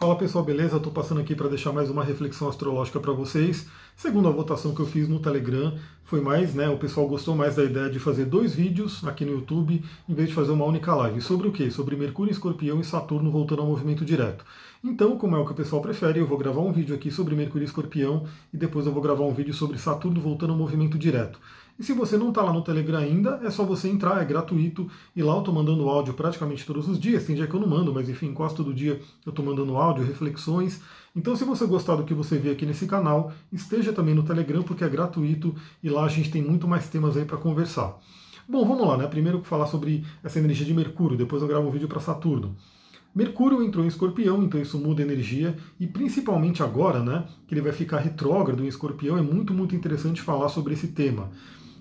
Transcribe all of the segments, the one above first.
Fala pessoal, beleza? Estou passando aqui para deixar mais uma reflexão astrológica para vocês. Segundo a votação que eu fiz no Telegram, foi mais, né? O pessoal gostou mais da ideia de fazer dois vídeos aqui no YouTube, em vez de fazer uma única live. Sobre o quê? Sobre Mercúrio, Escorpião e Saturno voltando ao movimento direto. Então, como é o que o pessoal prefere, eu vou gravar um vídeo aqui sobre Mercúrio e Escorpião e depois eu vou gravar um vídeo sobre Saturno voltando ao movimento direto. E se você não está lá no Telegram ainda, é só você entrar, é gratuito. E lá eu estou mandando áudio praticamente todos os dias. Tem dia que eu não mando, mas enfim, quase todo dia eu estou mandando áudio, reflexões. Então, se você gostar do que você vê aqui nesse canal, esteja também no Telegram, porque é gratuito e lá a gente tem muito mais temas aí para conversar. Bom, vamos lá, né? Primeiro falar sobre essa energia de Mercúrio, depois eu gravo um vídeo para Saturno. Mercúrio entrou em escorpião, então isso muda a energia, e principalmente agora, né, que ele vai ficar retrógrado em escorpião, é muito, muito interessante falar sobre esse tema.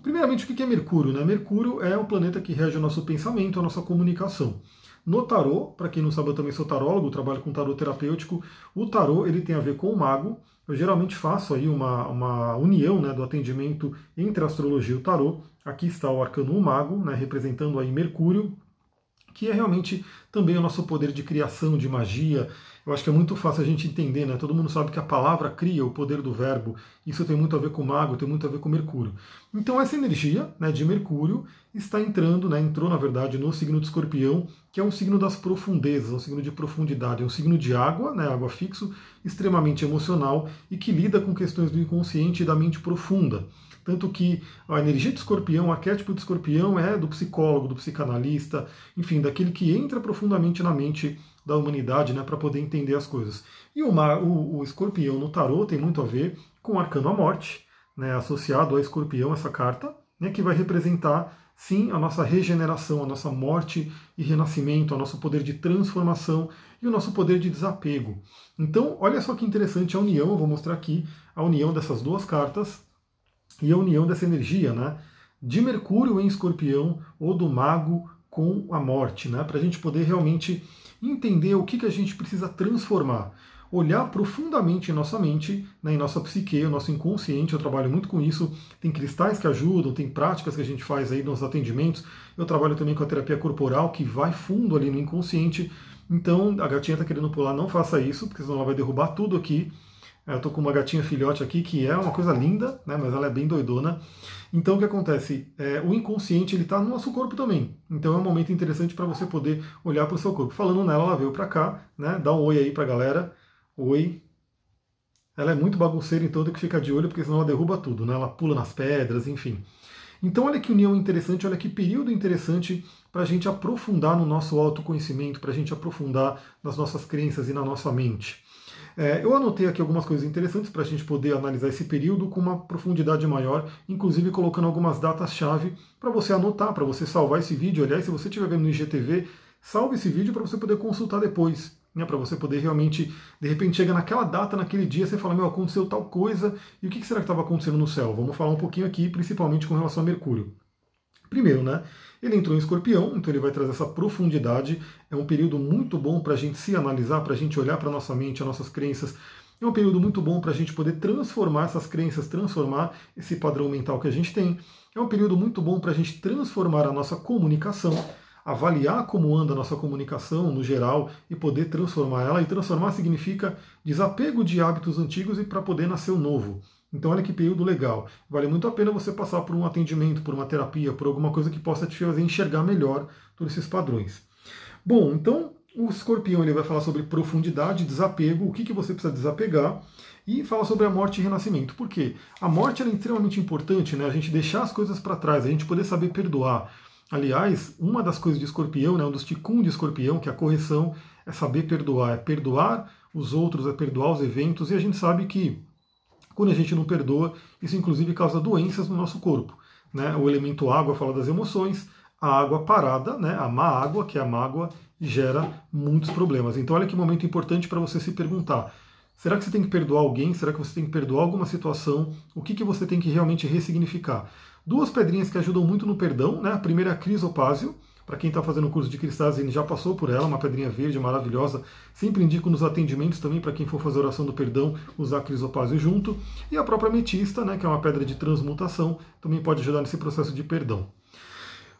Primeiramente, o que é Mercúrio? Né? Mercúrio é o planeta que rege o nosso pensamento, a nossa comunicação. No tarô, para quem não sabe, eu também sou tarólogo, trabalho com tarô terapêutico. O tarô ele tem a ver com o mago. Eu geralmente faço aí uma, uma união né, do atendimento entre a astrologia e o tarô. Aqui está o arcano o mago, né, representando aí Mercúrio, que é realmente também o nosso poder de criação, de magia. Eu acho que é muito fácil a gente entender, né? Todo mundo sabe que a palavra cria o poder do verbo. Isso tem muito a ver com o mago, tem muito a ver com Mercúrio. Então essa energia né, de Mercúrio está entrando, né, entrou na verdade no signo de Escorpião, que é um signo das profundezas, um signo de profundidade, é um signo de água, né, água fixo, extremamente emocional e que lida com questões do inconsciente e da mente profunda. Tanto que a energia de escorpião, o arquétipo de escorpião é do psicólogo, do psicanalista, enfim, daquele que entra profundamente na mente da humanidade né, para poder entender as coisas. E o, o, o escorpião no tarô tem muito a ver com o arcano a morte, né, associado a escorpião, essa carta, né, que vai representar sim a nossa regeneração, a nossa morte e renascimento, o nosso poder de transformação e o nosso poder de desapego. Então, olha só que interessante a união, eu vou mostrar aqui a união dessas duas cartas e a união dessa energia, né? De Mercúrio em Escorpião ou do Mago com a morte, né? Para a gente poder realmente entender o que, que a gente precisa transformar. Olhar profundamente em nossa mente, né, em nossa psique, o nosso inconsciente, eu trabalho muito com isso. Tem cristais que ajudam, tem práticas que a gente faz aí nos atendimentos. Eu trabalho também com a terapia corporal, que vai fundo ali no inconsciente. Então, a gatinha está querendo pular, não faça isso, porque senão ela vai derrubar tudo aqui. Eu estou com uma gatinha filhote aqui que é uma coisa linda, né, mas ela é bem doidona. Então o que acontece? É, o inconsciente ele está no nosso corpo também. Então é um momento interessante para você poder olhar para o seu corpo. Falando nela, ela veio para cá, né? Dá um oi aí para a galera. Oi. Ela é muito bagunceira, então tem que ficar de olho, porque senão ela derruba tudo, né? Ela pula nas pedras, enfim. Então olha que união interessante, olha que período interessante para a gente aprofundar no nosso autoconhecimento, para a gente aprofundar nas nossas crenças e na nossa mente. É, eu anotei aqui algumas coisas interessantes para a gente poder analisar esse período com uma profundidade maior, inclusive colocando algumas datas-chave para você anotar, para você salvar esse vídeo. Aliás, se você estiver vendo no IGTV, salve esse vídeo para você poder consultar depois. Né, para você poder realmente, de repente, chega naquela data, naquele dia, você fala, meu, aconteceu tal coisa, e o que será que estava acontecendo no céu? Vamos falar um pouquinho aqui, principalmente com relação a Mercúrio. Primeiro, né? Ele entrou em escorpião, então ele vai trazer essa profundidade. É um período muito bom para a gente se analisar, para a gente olhar para nossa mente, as nossas crenças. É um período muito bom para a gente poder transformar essas crenças, transformar esse padrão mental que a gente tem. É um período muito bom para a gente transformar a nossa comunicação, avaliar como anda a nossa comunicação no geral e poder transformar ela. E transformar significa desapego de hábitos antigos e para poder nascer o novo. Então, olha que período legal. Vale muito a pena você passar por um atendimento, por uma terapia, por alguma coisa que possa te fazer enxergar melhor todos esses padrões. Bom, então o escorpião ele vai falar sobre profundidade, desapego, o que, que você precisa desapegar, e fala sobre a morte e renascimento. Por quê? A morte é extremamente importante, né? A gente deixar as coisas para trás, a gente poder saber perdoar. Aliás, uma das coisas de escorpião, né, um dos ticum de escorpião, que é a correção, é saber perdoar, é perdoar os outros, é perdoar os eventos, e a gente sabe que quando a gente não perdoa, isso inclusive causa doenças no nosso corpo. Né? O elemento água fala das emoções, a água parada, né? a má água, que é a mágoa, gera muitos problemas. Então, olha que momento importante para você se perguntar: será que você tem que perdoar alguém? Será que você tem que perdoar alguma situação? O que, que você tem que realmente ressignificar? Duas pedrinhas que ajudam muito no perdão, né? A primeira é a crisopásio, para quem está fazendo o curso de cristais, ele já passou por ela, uma pedrinha verde maravilhosa. Sempre indico nos atendimentos também, para quem for fazer oração do perdão, usar crisopásio junto. E a própria ametista, né, que é uma pedra de transmutação, também pode ajudar nesse processo de perdão.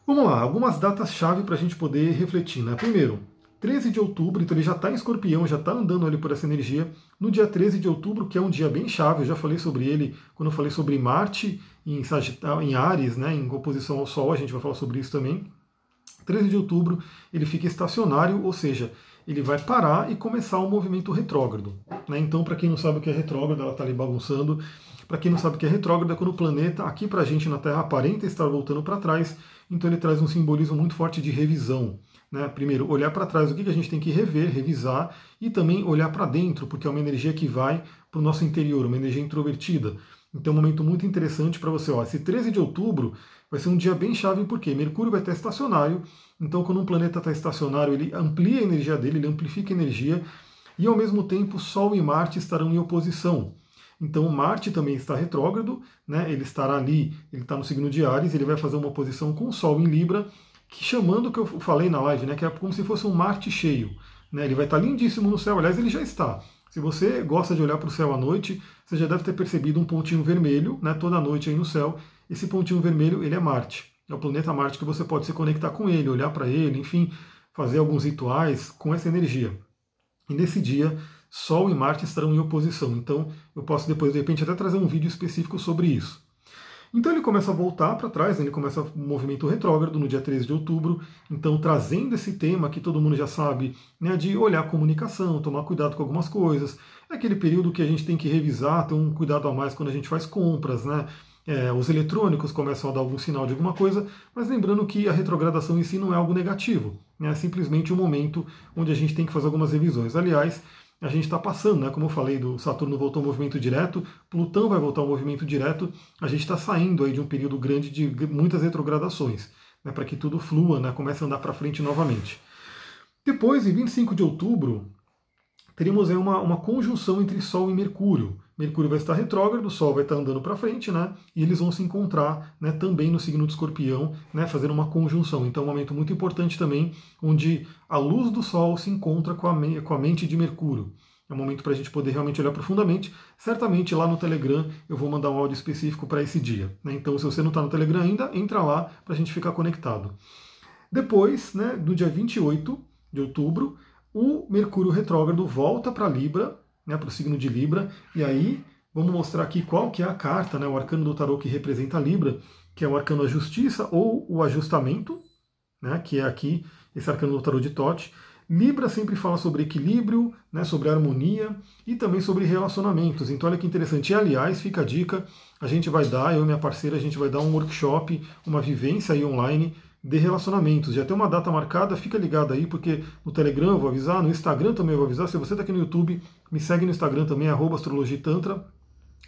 Vamos lá, algumas datas-chave para a gente poder refletir. Né? Primeiro, 13 de outubro, então ele já está em escorpião, já está andando ali por essa energia. No dia 13 de outubro, que é um dia bem chave, eu já falei sobre ele quando eu falei sobre Marte em, Sagitário, em Ares, né, em oposição ao Sol, a gente vai falar sobre isso também. 13 de outubro ele fica estacionário, ou seja, ele vai parar e começar um movimento retrógrado. Né? Então, para quem não sabe o que é retrógrado, ela está ali bagunçando. Para quem não sabe o que é retrógrado, é quando o planeta, aqui para a gente na Terra, aparenta estar voltando para trás, então ele traz um simbolismo muito forte de revisão. Né? Primeiro, olhar para trás, o que a gente tem que rever, revisar, e também olhar para dentro, porque é uma energia que vai para o nosso interior, uma energia introvertida. Então, um momento muito interessante para você. Ó, esse 13 de outubro vai ser um dia bem chave, porque Mercúrio vai estar estacionário. Então, quando um planeta está estacionário, ele amplia a energia dele, ele amplifica a energia, e ao mesmo tempo, Sol e Marte estarão em oposição. Então, Marte também está retrógrado, né? ele estará ali, ele está no signo de Ares, ele vai fazer uma oposição com o Sol em Libra que chamando o que eu falei na live, né, que é como se fosse um Marte cheio. Né, ele vai estar lindíssimo no céu, aliás, ele já está. Se você gosta de olhar para o céu à noite, você já deve ter percebido um pontinho vermelho né, toda noite aí no céu. Esse pontinho vermelho, ele é Marte. É o planeta Marte que você pode se conectar com ele, olhar para ele, enfim, fazer alguns rituais com essa energia. E nesse dia, Sol e Marte estarão em oposição. Então, eu posso depois, de repente, até trazer um vídeo específico sobre isso. Então ele começa a voltar para trás, né? ele começa um movimento retrógrado no dia 13 de outubro, então trazendo esse tema que todo mundo já sabe, né, de olhar a comunicação, tomar cuidado com algumas coisas. É aquele período que a gente tem que revisar, ter um cuidado a mais quando a gente faz compras, né? É, os eletrônicos começam a dar algum sinal de alguma coisa, mas lembrando que a retrogradação em si não é algo negativo, né? é simplesmente um momento onde a gente tem que fazer algumas revisões. Aliás, a gente está passando, né? Como eu falei, do Saturno voltou ao movimento direto, Plutão vai voltar ao movimento direto, a gente está saindo aí de um período grande de muitas retrogradações, né? Para que tudo flua, né? Comece a andar para frente novamente. Depois, em 25 de outubro, teríamos aí uma, uma conjunção entre Sol e Mercúrio. Mercúrio vai estar retrógrado, o Sol vai estar andando para frente, né? E eles vão se encontrar né, também no signo de escorpião, né, fazendo uma conjunção. Então, um momento muito importante também, onde a luz do Sol se encontra com a, me com a mente de Mercúrio. É um momento para a gente poder realmente olhar profundamente. Certamente lá no Telegram eu vou mandar um áudio específico para esse dia. Né? Então, se você não está no Telegram ainda, entra lá para a gente ficar conectado. Depois, né, do dia 28 de outubro, o Mercúrio retrógrado volta para Libra né, para o signo de Libra. E aí vamos mostrar aqui qual que é a carta, né, o arcano do tarô que representa Libra, que é o arcano da justiça ou o ajustamento, né, que é aqui esse arcano do tarô de Tote. Libra sempre fala sobre equilíbrio, né, sobre harmonia e também sobre relacionamentos. Então olha que interessante. E, aliás, fica a dica, a gente vai dar, eu e minha parceira, a gente vai dar um workshop, uma vivência aí online de relacionamentos. Já tem uma data marcada, fica ligado aí, porque no Telegram eu vou avisar, no Instagram também eu vou avisar. Se você está aqui no YouTube, me segue no Instagram também, astrologitantra,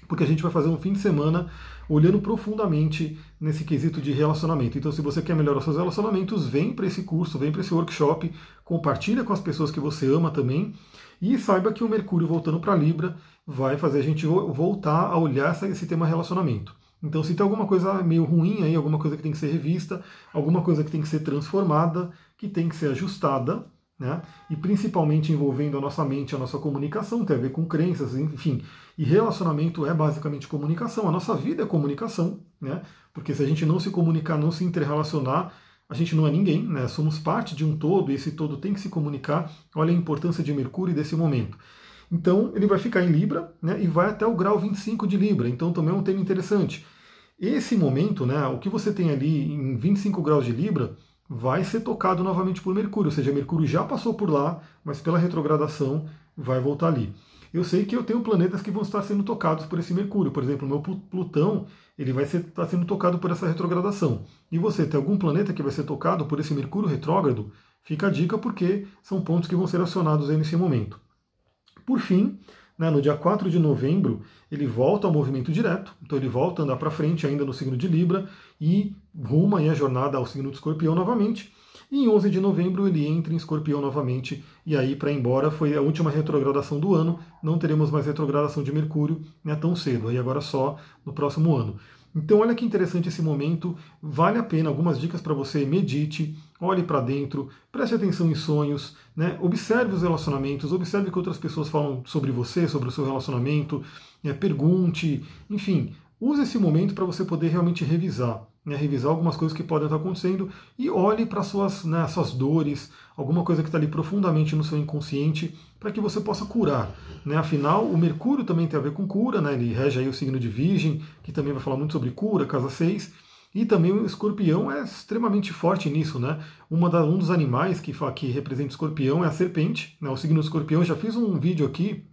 porque a gente vai fazer um fim de semana olhando profundamente nesse quesito de relacionamento. Então, se você quer melhorar seus relacionamentos, vem para esse curso, vem para esse workshop, compartilha com as pessoas que você ama também, e saiba que o Mercúrio voltando para Libra vai fazer a gente voltar a olhar esse tema relacionamento. Então, se tem alguma coisa meio ruim aí, alguma coisa que tem que ser revista, alguma coisa que tem que ser transformada, que tem que ser ajustada, né? E principalmente envolvendo a nossa mente, a nossa comunicação, tem a ver com crenças, enfim. E relacionamento é basicamente comunicação. A nossa vida é comunicação, né? Porque se a gente não se comunicar, não se interrelacionar, a gente não é ninguém, né? Somos parte de um todo e esse todo tem que se comunicar. Olha a importância de Mercúrio desse momento. Então ele vai ficar em Libra né, e vai até o grau 25 de Libra. Então também é um tema interessante. Esse momento, né, o que você tem ali em 25 graus de Libra, vai ser tocado novamente por Mercúrio, ou seja, Mercúrio já passou por lá, mas pela retrogradação vai voltar ali. Eu sei que eu tenho planetas que vão estar sendo tocados por esse Mercúrio, por exemplo, meu Plutão, ele vai estar sendo tocado por essa retrogradação. E você tem algum planeta que vai ser tocado por esse Mercúrio retrógrado? Fica a dica porque são pontos que vão ser acionados aí nesse momento. Por fim, né, no dia 4 de novembro, ele volta ao movimento direto, então ele volta a andar para frente ainda no signo de Libra e ruma a jornada ao signo de Escorpião novamente. E em 11 de novembro ele entra em Escorpião novamente, e aí para ir embora foi a última retrogradação do ano, não teremos mais retrogradação de Mercúrio né, tão cedo, aí agora só no próximo ano. Então, olha que interessante esse momento. Vale a pena algumas dicas para você. Medite, olhe para dentro, preste atenção em sonhos, né? observe os relacionamentos, observe o que outras pessoas falam sobre você, sobre o seu relacionamento, né? pergunte, enfim, use esse momento para você poder realmente revisar, né, revisar algumas coisas que podem estar acontecendo e olhe para suas, né, suas dores, alguma coisa que está ali profundamente no seu inconsciente, para que você possa curar. Né? Afinal, o Mercúrio também tem a ver com cura, né? ele rege aí o signo de Virgem, que também vai falar muito sobre cura, casa 6. E também o escorpião é extremamente forte nisso, né? Uma da, um dos animais que, que representa o escorpião é a serpente, né? O signo do escorpião, já fiz um vídeo aqui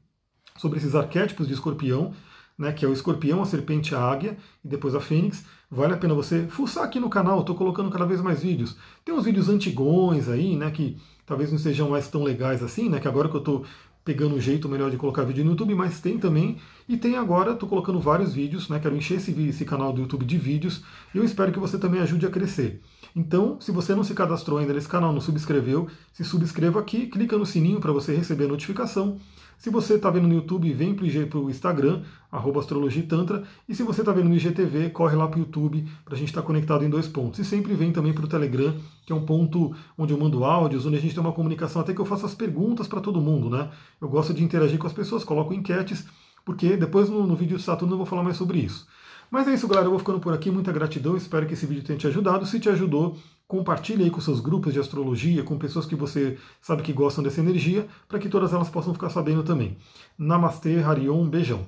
sobre esses arquétipos de escorpião, né, que é o escorpião, a serpente, a águia e depois a fênix. Vale a pena você fuçar aqui no canal, estou colocando cada vez mais vídeos. Tem uns vídeos antigões aí, né, que talvez não sejam mais tão legais assim, né, que agora que eu estou pegando um jeito melhor de colocar vídeo no YouTube, mas tem também. E tem agora, estou colocando vários vídeos, né, quero encher esse, esse canal do YouTube de vídeos e eu espero que você também ajude a crescer. Então, se você não se cadastrou ainda nesse canal, não subscreveu, se subscreva aqui, clica no sininho para você receber a notificação. Se você está vendo no YouTube, vem para o Instagram, arroba astrologitantra. E se você está vendo no IGTV, corre lá para o YouTube para a gente estar tá conectado em dois pontos. E sempre vem também para o Telegram, que é um ponto onde eu mando áudios, onde a gente tem uma comunicação, até que eu faço as perguntas para todo mundo, né? Eu gosto de interagir com as pessoas, coloco enquetes, porque depois no, no vídeo de Saturno eu vou falar mais sobre isso. Mas é isso, galera. Eu vou ficando por aqui. Muita gratidão. Espero que esse vídeo tenha te ajudado. Se te ajudou, compartilhe aí com seus grupos de astrologia, com pessoas que você sabe que gostam dessa energia, para que todas elas possam ficar sabendo também. Namastê, Harion, beijão.